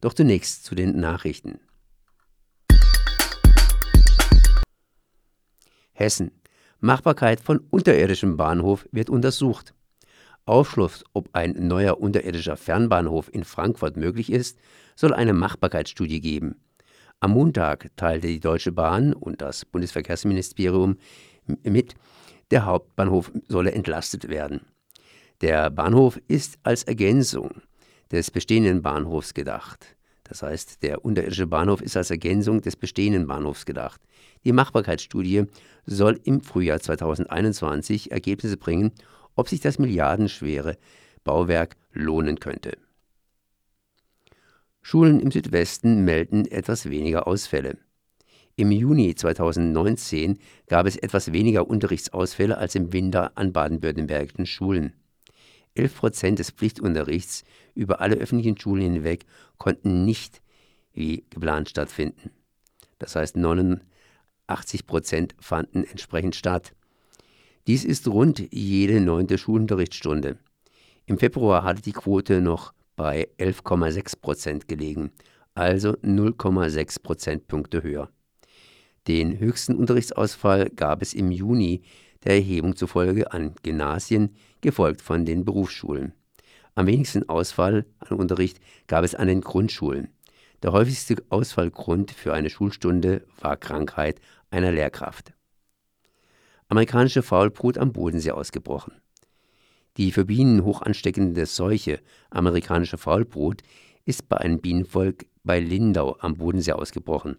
Doch zunächst zu den Nachrichten. Hessen. Machbarkeit von unterirdischen Bahnhof wird untersucht. Aufschluss, ob ein neuer unterirdischer Fernbahnhof in Frankfurt möglich ist, soll eine Machbarkeitsstudie geben. Am Montag teilte die Deutsche Bahn und das Bundesverkehrsministerium mit, der Hauptbahnhof solle entlastet werden. Der Bahnhof ist als Ergänzung des bestehenden Bahnhofs gedacht. Das heißt, der unterirdische Bahnhof ist als Ergänzung des bestehenden Bahnhofs gedacht. Die Machbarkeitsstudie soll im Frühjahr 2021 Ergebnisse bringen, ob sich das milliardenschwere Bauwerk lohnen könnte. Schulen im Südwesten melden etwas weniger Ausfälle. Im Juni 2019 gab es etwas weniger Unterrichtsausfälle als im Winter an baden-württembergischen Schulen. 11 Prozent des Pflichtunterrichts über alle öffentlichen Schulen hinweg konnten nicht wie geplant stattfinden. Das heißt, 89 Prozent fanden entsprechend statt. Dies ist rund jede neunte Schulunterrichtsstunde. Im Februar hatte die Quote noch bei 11,6 Prozent gelegen, also 0,6 Prozentpunkte höher. Den höchsten Unterrichtsausfall gab es im Juni der Erhebung zufolge an Gymnasien, gefolgt von den Berufsschulen. Am wenigsten Ausfall an Unterricht gab es an den Grundschulen. Der häufigste Ausfallgrund für eine Schulstunde war Krankheit einer Lehrkraft. Amerikanische Faulbrut am Bodensee ausgebrochen. Die für Bienen hoch ansteckende Seuche amerikanische Faulbrut ist bei einem Bienenvolk bei Lindau am Bodensee ausgebrochen.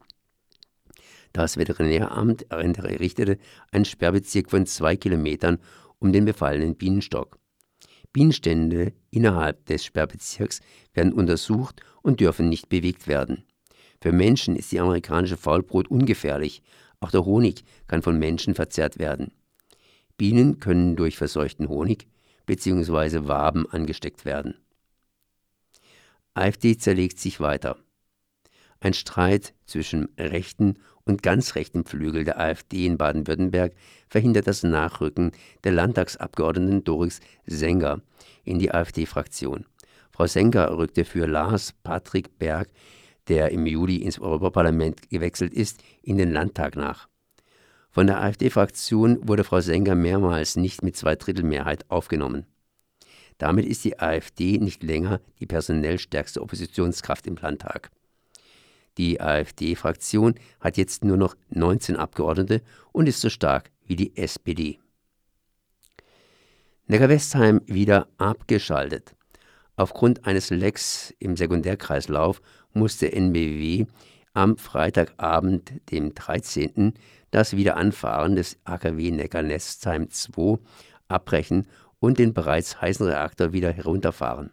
Das Veterinäramt errichtete einen Sperrbezirk von zwei Kilometern um den befallenen Bienenstock. Bienenstände innerhalb des Sperrbezirks werden untersucht und dürfen nicht bewegt werden. Für Menschen ist die amerikanische Faulbrot ungefährlich, auch der Honig kann von Menschen verzehrt werden. Bienen können durch verseuchten Honig bzw. Waben angesteckt werden. AfD zerlegt sich weiter. Ein Streit zwischen rechten und ganz rechten Flügel der AfD in Baden-Württemberg verhindert das Nachrücken der Landtagsabgeordneten Doris Senger in die AfD-Fraktion. Frau Senger rückte für Lars Patrick Berg, der im Juli ins Europaparlament gewechselt ist, in den Landtag nach. Von der AfD-Fraktion wurde Frau Senger mehrmals nicht mit Zweidrittelmehrheit aufgenommen. Damit ist die AfD nicht länger die personell stärkste Oppositionskraft im Landtag. Die AfD-Fraktion hat jetzt nur noch 19 Abgeordnete und ist so stark wie die SPD. Neckar-Westheim wieder abgeschaltet. Aufgrund eines Lecks im Sekundärkreislauf musste NBW am Freitagabend, dem 13., das Wiederanfahren des AKW Neckar-Westheim 2 abbrechen und den bereits heißen Reaktor wieder herunterfahren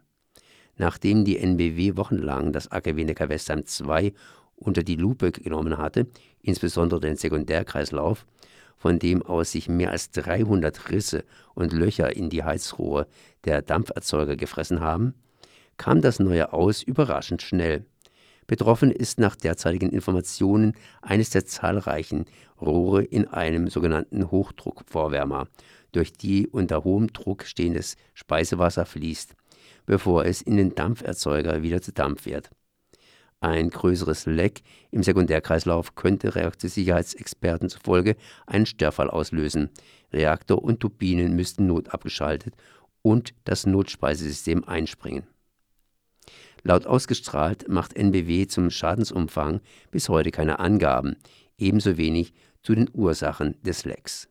nachdem die NBW wochenlang das AKW Neckar-Westheim 2 unter die Lupe genommen hatte, insbesondere den Sekundärkreislauf, von dem aus sich mehr als 300 Risse und Löcher in die Heizrohre der Dampferzeuger gefressen haben, kam das neue Aus überraschend schnell. Betroffen ist nach derzeitigen Informationen eines der zahlreichen Rohre in einem sogenannten Hochdruckvorwärmer, durch die unter hohem Druck stehendes Speisewasser fließt bevor es in den Dampferzeuger wieder zu Dampf wird. Ein größeres Leck im Sekundärkreislauf könnte Reaktorsicherheitsexperten zufolge einen Störfall auslösen. Reaktor und Turbinen müssten notabgeschaltet und das Notspeisesystem einspringen. Laut ausgestrahlt macht NBW zum Schadensumfang bis heute keine Angaben, ebenso wenig zu den Ursachen des Lecks.